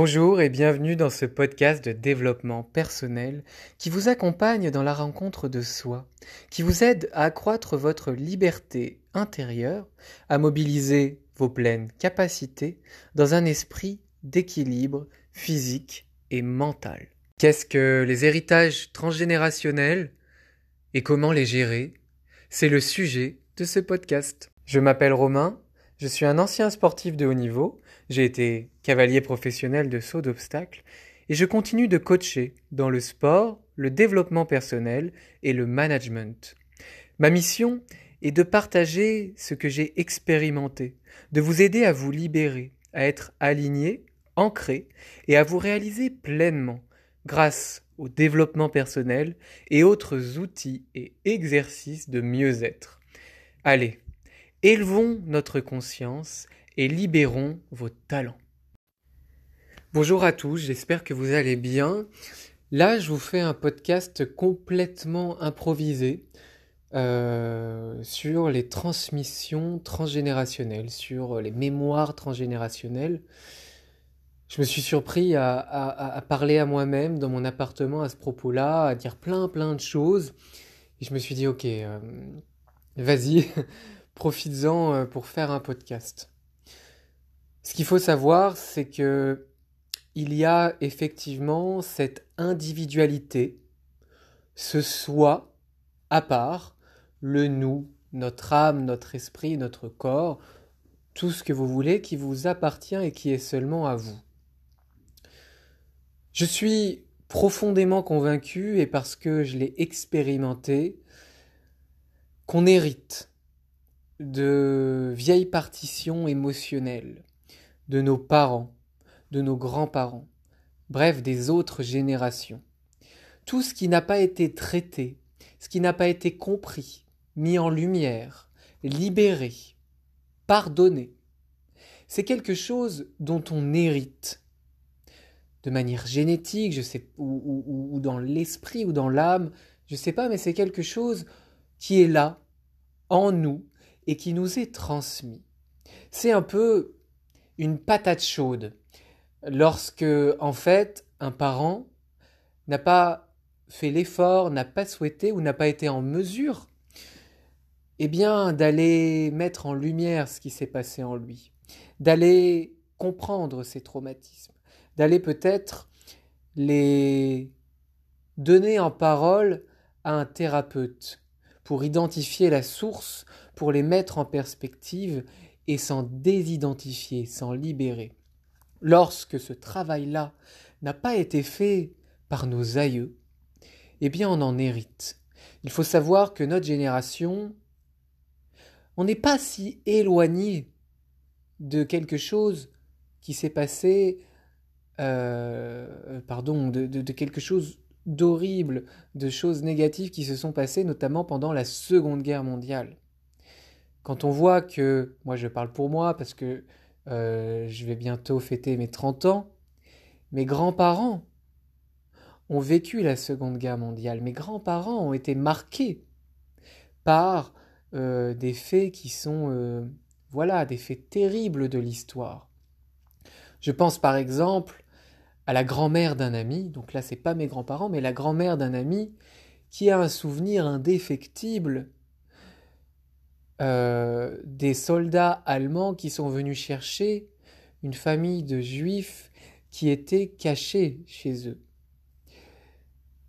Bonjour et bienvenue dans ce podcast de développement personnel qui vous accompagne dans la rencontre de soi, qui vous aide à accroître votre liberté intérieure, à mobiliser vos pleines capacités dans un esprit d'équilibre physique et mental. Qu'est-ce que les héritages transgénérationnels et comment les gérer? C'est le sujet de ce podcast. Je m'appelle Romain, je suis un ancien sportif de haut niveau, j'ai été cavalier professionnel de saut d'obstacles et je continue de coacher dans le sport, le développement personnel et le management. Ma mission est de partager ce que j'ai expérimenté, de vous aider à vous libérer, à être aligné, ancré et à vous réaliser pleinement grâce au développement personnel et autres outils et exercices de mieux-être. Allez, élevons notre conscience et libérons vos talents. Bonjour à tous, j'espère que vous allez bien. Là, je vous fais un podcast complètement improvisé euh, sur les transmissions transgénérationnelles, sur les mémoires transgénérationnelles. Je me suis surpris à, parler à moi-même dans mon appartement à ce propos-là, à dire plein plein de choses. Et je me suis dit, ok, euh, vas-y, profites-en euh, pour faire un podcast. Ce qu'il faut savoir, c'est que il y a effectivement cette individualité, ce soi à part, le nous, notre âme, notre esprit, notre corps, tout ce que vous voulez qui vous appartient et qui est seulement à vous. Je suis profondément convaincu, et parce que je l'ai expérimenté, qu'on hérite de vieilles partitions émotionnelles, de nos parents, de nos grands-parents, bref des autres générations. Tout ce qui n'a pas été traité, ce qui n'a pas été compris, mis en lumière, libéré, pardonné, c'est quelque chose dont on hérite de manière génétique, je sais, ou, ou dans l'esprit ou dans l'âme, je ne sais pas, mais c'est quelque chose qui est là, en nous, et qui nous est transmis. C'est un peu une patate chaude lorsque, en fait, un parent n'a pas fait l'effort, n'a pas souhaité ou n'a pas été en mesure, eh bien, d'aller mettre en lumière ce qui s'est passé en lui, d'aller comprendre ses traumatismes, d'aller peut-être les donner en parole à un thérapeute pour identifier la source, pour les mettre en perspective et s'en désidentifier, s'en libérer. Lorsque ce travail-là n'a pas été fait par nos aïeux, eh bien on en hérite. Il faut savoir que notre génération, on n'est pas si éloigné de quelque chose qui s'est passé, euh, pardon, de, de quelque chose d'horrible, de choses négatives qui se sont passées notamment pendant la Seconde Guerre mondiale. Quand on voit que, moi je parle pour moi parce que euh, je vais bientôt fêter mes 30 ans, mes grands-parents ont vécu la Seconde Guerre mondiale. Mes grands-parents ont été marqués par euh, des faits qui sont, euh, voilà, des faits terribles de l'histoire. Je pense par exemple à la grand-mère d'un ami, donc là c'est pas mes grands-parents, mais la grand-mère d'un ami qui a un souvenir indéfectible euh, des soldats allemands qui sont venus chercher une famille de juifs qui étaient cachés chez eux.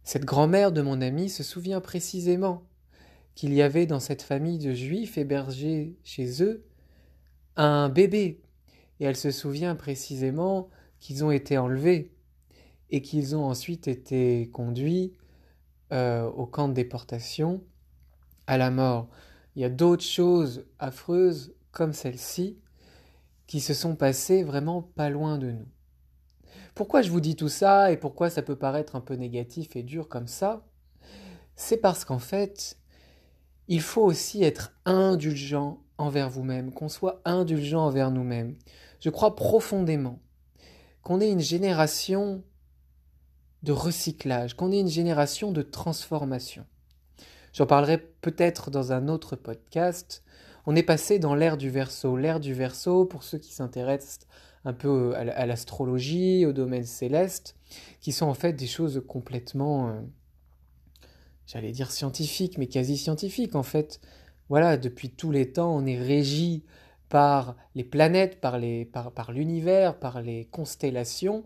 Cette grand-mère de mon ami se souvient précisément qu'il y avait dans cette famille de juifs hébergés chez eux un bébé, et elle se souvient précisément qu'ils ont été enlevés et qu'ils ont ensuite été conduits euh, au camp de déportation à la mort. Il y a d'autres choses affreuses comme celle-ci qui se sont passées vraiment pas loin de nous. Pourquoi je vous dis tout ça et pourquoi ça peut paraître un peu négatif et dur comme ça? C'est parce qu'en fait, il faut aussi être indulgent envers vous-même, qu'on soit indulgent envers nous-mêmes. Je crois profondément qu'on est une génération de recyclage, qu'on est une génération de transformation. J'en parlerai peut-être dans un autre podcast. On est passé dans l'ère du verso. L'ère du verso, pour ceux qui s'intéressent un peu à l'astrologie, au domaine céleste, qui sont en fait des choses complètement, euh, j'allais dire scientifiques, mais quasi scientifiques en fait. Voilà, depuis tous les temps, on est régi par les planètes, par l'univers, par, par les constellations,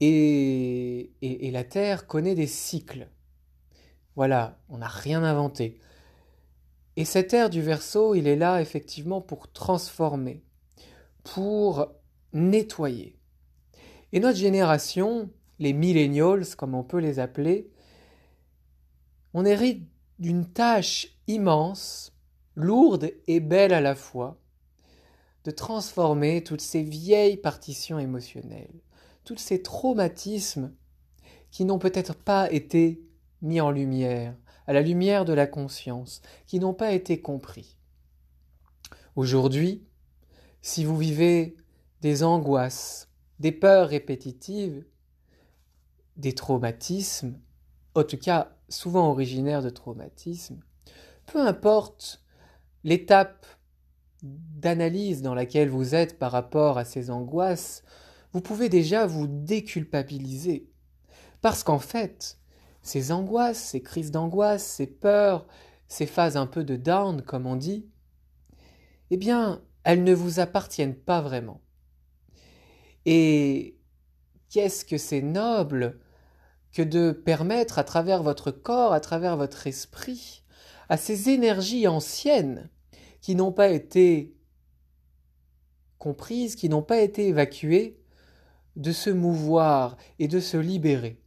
et, la Terre connaît des cycles. Voilà, on n'a rien inventé. Et cet air du verso, il est là effectivement pour transformer, pour nettoyer. Et notre génération, les millennials, comme on peut les appeler, on hérite d'une tâche immense, lourde et belle à la fois, de transformer toutes ces vieilles partitions émotionnelles, tous ces traumatismes qui n'ont peut-être pas été mis en lumière, à la lumière de la conscience, qui n'ont pas été compris. Aujourd'hui, si vous vivez des angoisses, des peurs répétitives, des traumatismes, en tout cas souvent originaires de traumatismes, peu importe l'étape d'analyse dans laquelle vous êtes par rapport à ces angoisses, vous pouvez déjà vous déculpabiliser. Parce qu'en fait, ces angoisses, ces crises d'angoisse, ces peurs, ces phases un peu de down, comme on dit, eh bien, elles ne vous appartiennent pas vraiment. Et qu'est-ce que c'est noble que de permettre à travers votre corps, à travers votre esprit, à ces énergies anciennes qui n'ont pas été comprises, qui n'ont pas été évacuées, de se mouvoir et de se libérer?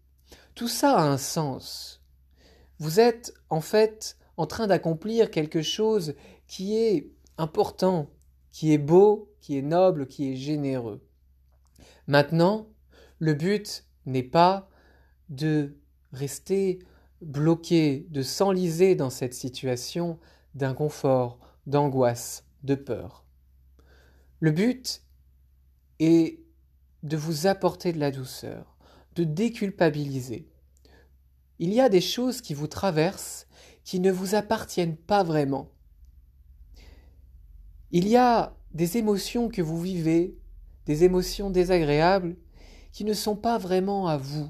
Tout ça a un sens. Vous êtes en fait en train d'accomplir quelque chose qui est important, qui est beau, qui est noble, qui est généreux. Maintenant, le but n'est pas de rester bloqué, de s'enliser dans cette situation d'inconfort, d'angoisse, de peur. Le but est de vous apporter de la douceur, de déculpabiliser. Il y a des choses qui vous traversent qui ne vous appartiennent pas vraiment. Il y a des émotions que vous vivez, des émotions désagréables, qui ne sont pas vraiment à vous.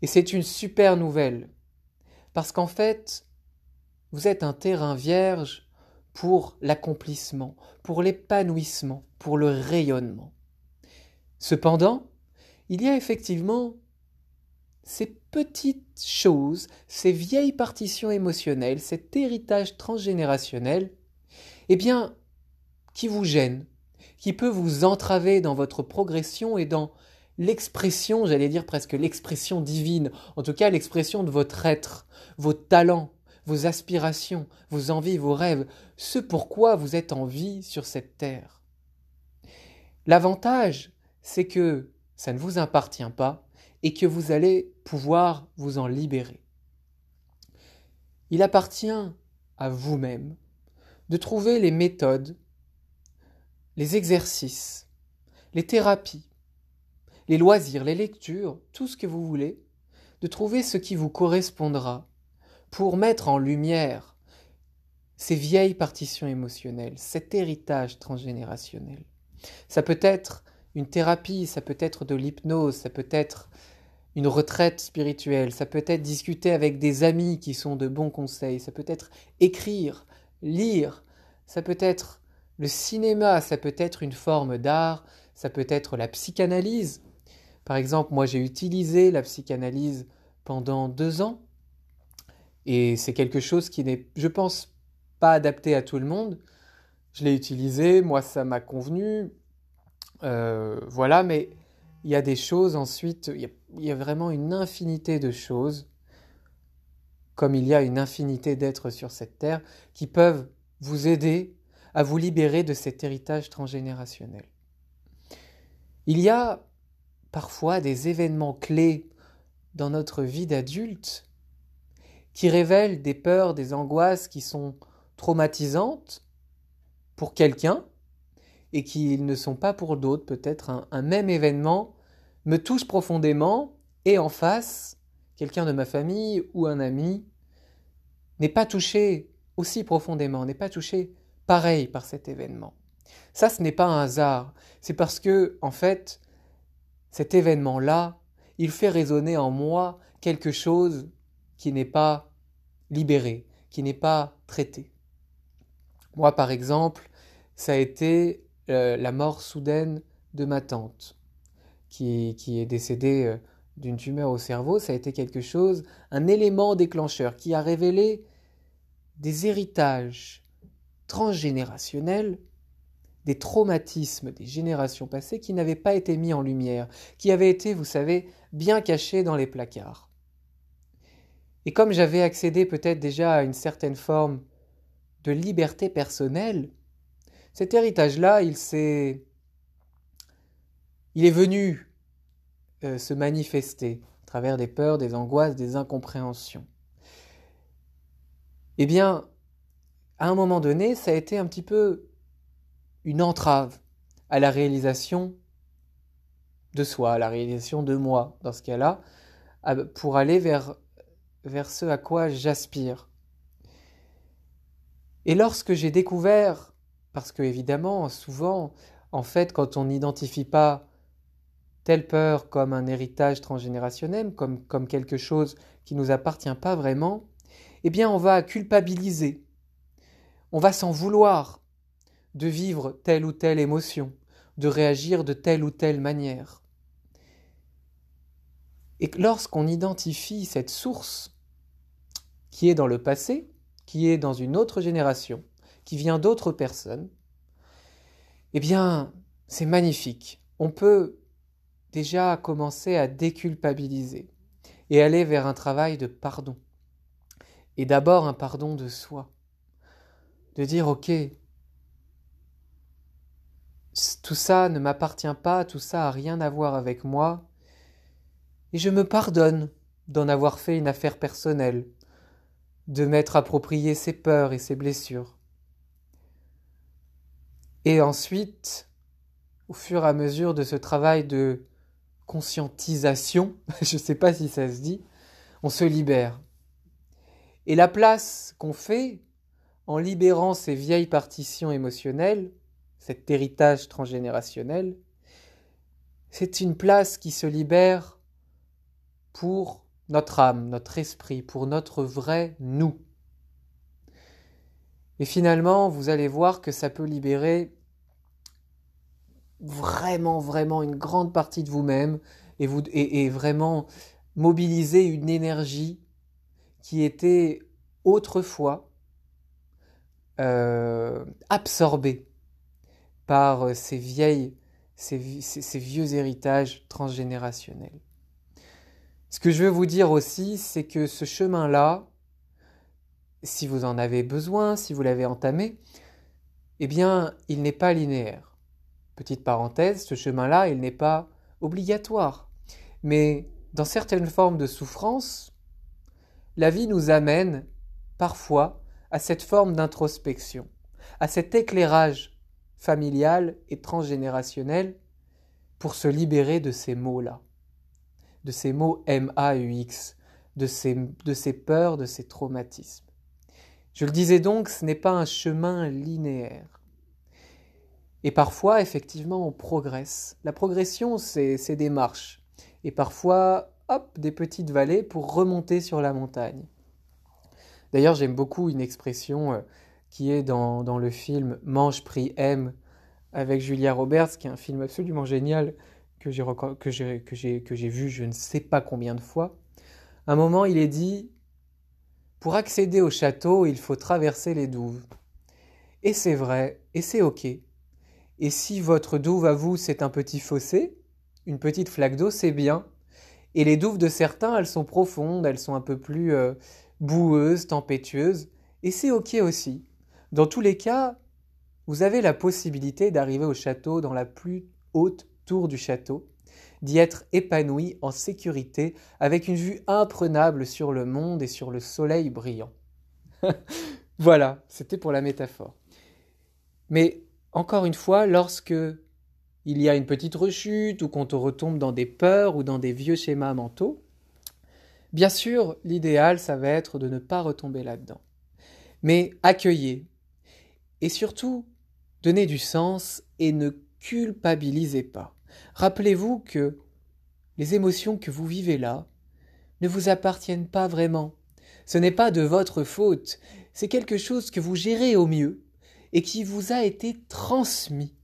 Et c'est une super nouvelle, parce qu'en fait, vous êtes un terrain vierge pour l'accomplissement, pour l'épanouissement, pour le rayonnement. Cependant, il y a effectivement ces petites choses, ces vieilles partitions émotionnelles, cet héritage transgénérationnel, eh bien, qui vous gênent, qui peut vous entraver dans votre progression et dans l'expression, j'allais dire presque l'expression divine, en tout cas l'expression de votre être, vos talents, vos aspirations, vos envies, vos rêves, ce pourquoi vous êtes en vie sur cette terre. L'avantage, c'est que ça ne vous appartient pas et que vous allez pouvoir vous en libérer. Il appartient à vous-même de trouver les méthodes, les exercices, les thérapies, les loisirs, les lectures, tout ce que vous voulez, de trouver ce qui vous correspondra pour mettre en lumière ces vieilles partitions émotionnelles, cet héritage transgénérationnel. Ça peut être une thérapie, ça peut être de l'hypnose, ça peut être une retraite spirituelle, ça peut être discuter avec des amis qui sont de bons conseils, ça peut être écrire, lire, ça peut être le cinéma, ça peut être une forme d'art, ça peut être la psychanalyse. Par exemple, moi j'ai utilisé la psychanalyse pendant deux ans et c'est quelque chose qui n'est, je pense, pas adapté à tout le monde. Je l'ai utilisé, moi ça m'a convenu, euh, voilà, mais il y a des choses ensuite, il y, a, vraiment une infinité de choses, comme il y a une infinité d'êtres sur cette terre, qui peuvent vous aider à vous libérer de cet héritage transgénérationnel. Il y a parfois des événements clés dans notre vie d'adulte qui révèlent des peurs, des angoisses qui sont traumatisantes pour quelqu'un, et qu'ils ne sont pas pour d'autres. Peut-être un, même événement me touche profondément et en face, quelqu'un de ma famille ou un ami n'est pas touché aussi profondément, n'est pas touché pareil par cet événement. Ça, ce n'est pas un hasard. C'est parce que, en fait, cet événement-là, il fait résonner en moi quelque chose qui n'est pas libéré, qui n'est pas traité. Moi, par exemple, ça a été euh, la mort soudaine de ma tante, qui, qui est décédée euh, d'une tumeur au cerveau. Ça a été quelque chose, un élément déclencheur qui a révélé des héritages transgénérationnels des traumatismes des générations passées qui n'avaient pas été mis en lumière, qui avaient été, vous savez, bien cachés dans les placards. Et comme j'avais accédé peut-être déjà à une certaine forme de liberté personnelle, cet héritage-là, il s'est. Il est venu euh, se manifester à travers des peurs, des angoisses, des incompréhensions. Eh bien, à un moment donné, ça a été un petit peu une entrave à la réalisation de soi, à la réalisation de moi, dans ce cas-là, pour aller vers, vers ce à quoi j'aspire. Et lorsque j'ai découvert, parce que évidemment, souvent, en fait, quand on n'identifie pas telle peur comme un héritage transgénérationnel, comme, comme quelque chose qui ne nous appartient pas vraiment, eh bien, on va culpabiliser, on va s'en vouloir, de vivre telle ou telle émotion, de réagir de telle ou telle manière. Et lorsqu'on identifie cette source qui est dans le passé, qui est dans une autre génération, qui vient d'autres personnes, eh bien, c'est magnifique. On peut déjà commencer à déculpabiliser et aller vers un travail de pardon. Et d'abord un pardon de soi. De dire, OK, tout ça ne m'appartient pas, tout ça a rien à voir avec moi, et je me pardonne d'en avoir fait une affaire personnelle, de m'être approprié ses peurs et ses blessures. Et ensuite, au fur et à mesure de ce travail de conscientisation, je ne sais pas si ça se dit, on se libère. Et la place qu'on fait en libérant ces vieilles partitions émotionnelles, cet héritage transgénérationnel, c'est une place qui se libère pour notre âme, notre esprit, pour notre vrai nous. Et finalement, vous allez voir que ça peut libérer vraiment, vraiment une grande partie de vous-même et, vous, et, vraiment mobiliser une énergie qui était autrefois euh, absorbée par ces, vieilles, ces, vieux héritages transgénérationnels. Ce que je veux vous dire aussi, c'est que ce chemin-là, si vous en avez besoin, si vous l'avez entamé, eh bien, il n'est pas linéaire. Petite parenthèse, ce chemin-là, il n'est pas obligatoire. Mais dans certaines formes de souffrance, la vie nous amène parfois à cette forme d'introspection, à cet éclairage familiale et transgénérationnelle pour se libérer de ces mots-là, de ces mots M-A-U-X, de de ces peurs, de ces traumatismes. Je le disais donc, ce n'est pas un chemin linéaire. Et parfois, effectivement, on progresse. La progression, c'est des marches. Et parfois, hop, des petites vallées pour remonter sur la montagne. D'ailleurs, j'aime beaucoup une expression euh, qui est dans, le film Mange, Prix, M avec Julia Roberts, qui est un film absolument génial que j'ai vu je ne sais pas combien de fois. À un moment, il est dit Pour accéder au château, il faut traverser les douves. Et c'est vrai, et c'est OK. Et si votre douve à vous, c'est un petit fossé, une petite flaque d'eau, c'est bien. Et les douves de certains, elles sont profondes, elles sont un peu plus euh, boueuses, tempétueuses, et c'est OK aussi. Dans tous les cas, vous avez la possibilité d'arriver au château dans la plus haute tour du château, d'y être épanoui en sécurité avec une vue imprenable sur le monde et sur le soleil brillant. voilà, c'était pour la métaphore. Mais encore une fois, lorsque il y a une petite rechute ou qu'on te retombe dans des peurs ou dans des vieux schémas mentaux, bien sûr, l'idéal, ça va être de ne pas retomber là-dedans. Mais accueillez. Et surtout, donnez du sens et ne culpabilisez pas. Rappelez-vous que les émotions que vous vivez là ne vous appartiennent pas vraiment. Ce n'est pas de votre faute, c'est quelque chose que vous gérez au mieux et qui vous a été transmis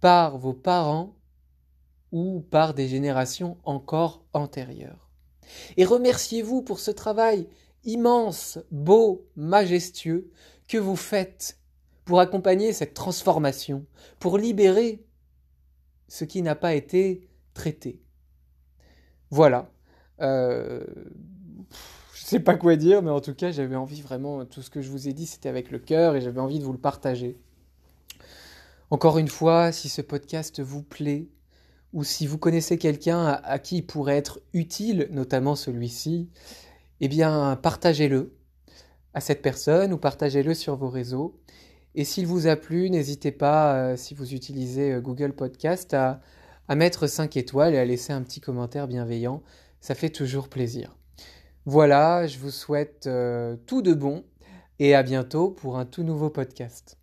par vos parents ou par des générations encore antérieures. Et remerciez-vous pour ce travail immense, beau, majestueux que vous faites pour accompagner cette transformation, pour libérer ce qui n'a pas été traité. Voilà. Euh, je sais pas quoi dire, mais en tout cas, j'avais envie vraiment, tout ce que je vous ai dit, c'était avec le cœur et j'avais envie de vous le partager. Encore une fois, si ce podcast vous plaît, ou si vous connaissez quelqu'un à, qui il pourrait être utile, notamment celui-ci, eh bien, partagez-le à cette personne ou partagez-le sur vos réseaux. Et s'il vous a plu, n'hésitez pas, euh, si vous utilisez euh, Google Podcast, à, mettre 5 étoiles et à laisser un petit commentaire bienveillant. Ça fait toujours plaisir. Voilà, je vous souhaite euh, tout de bon et à bientôt pour un tout nouveau podcast.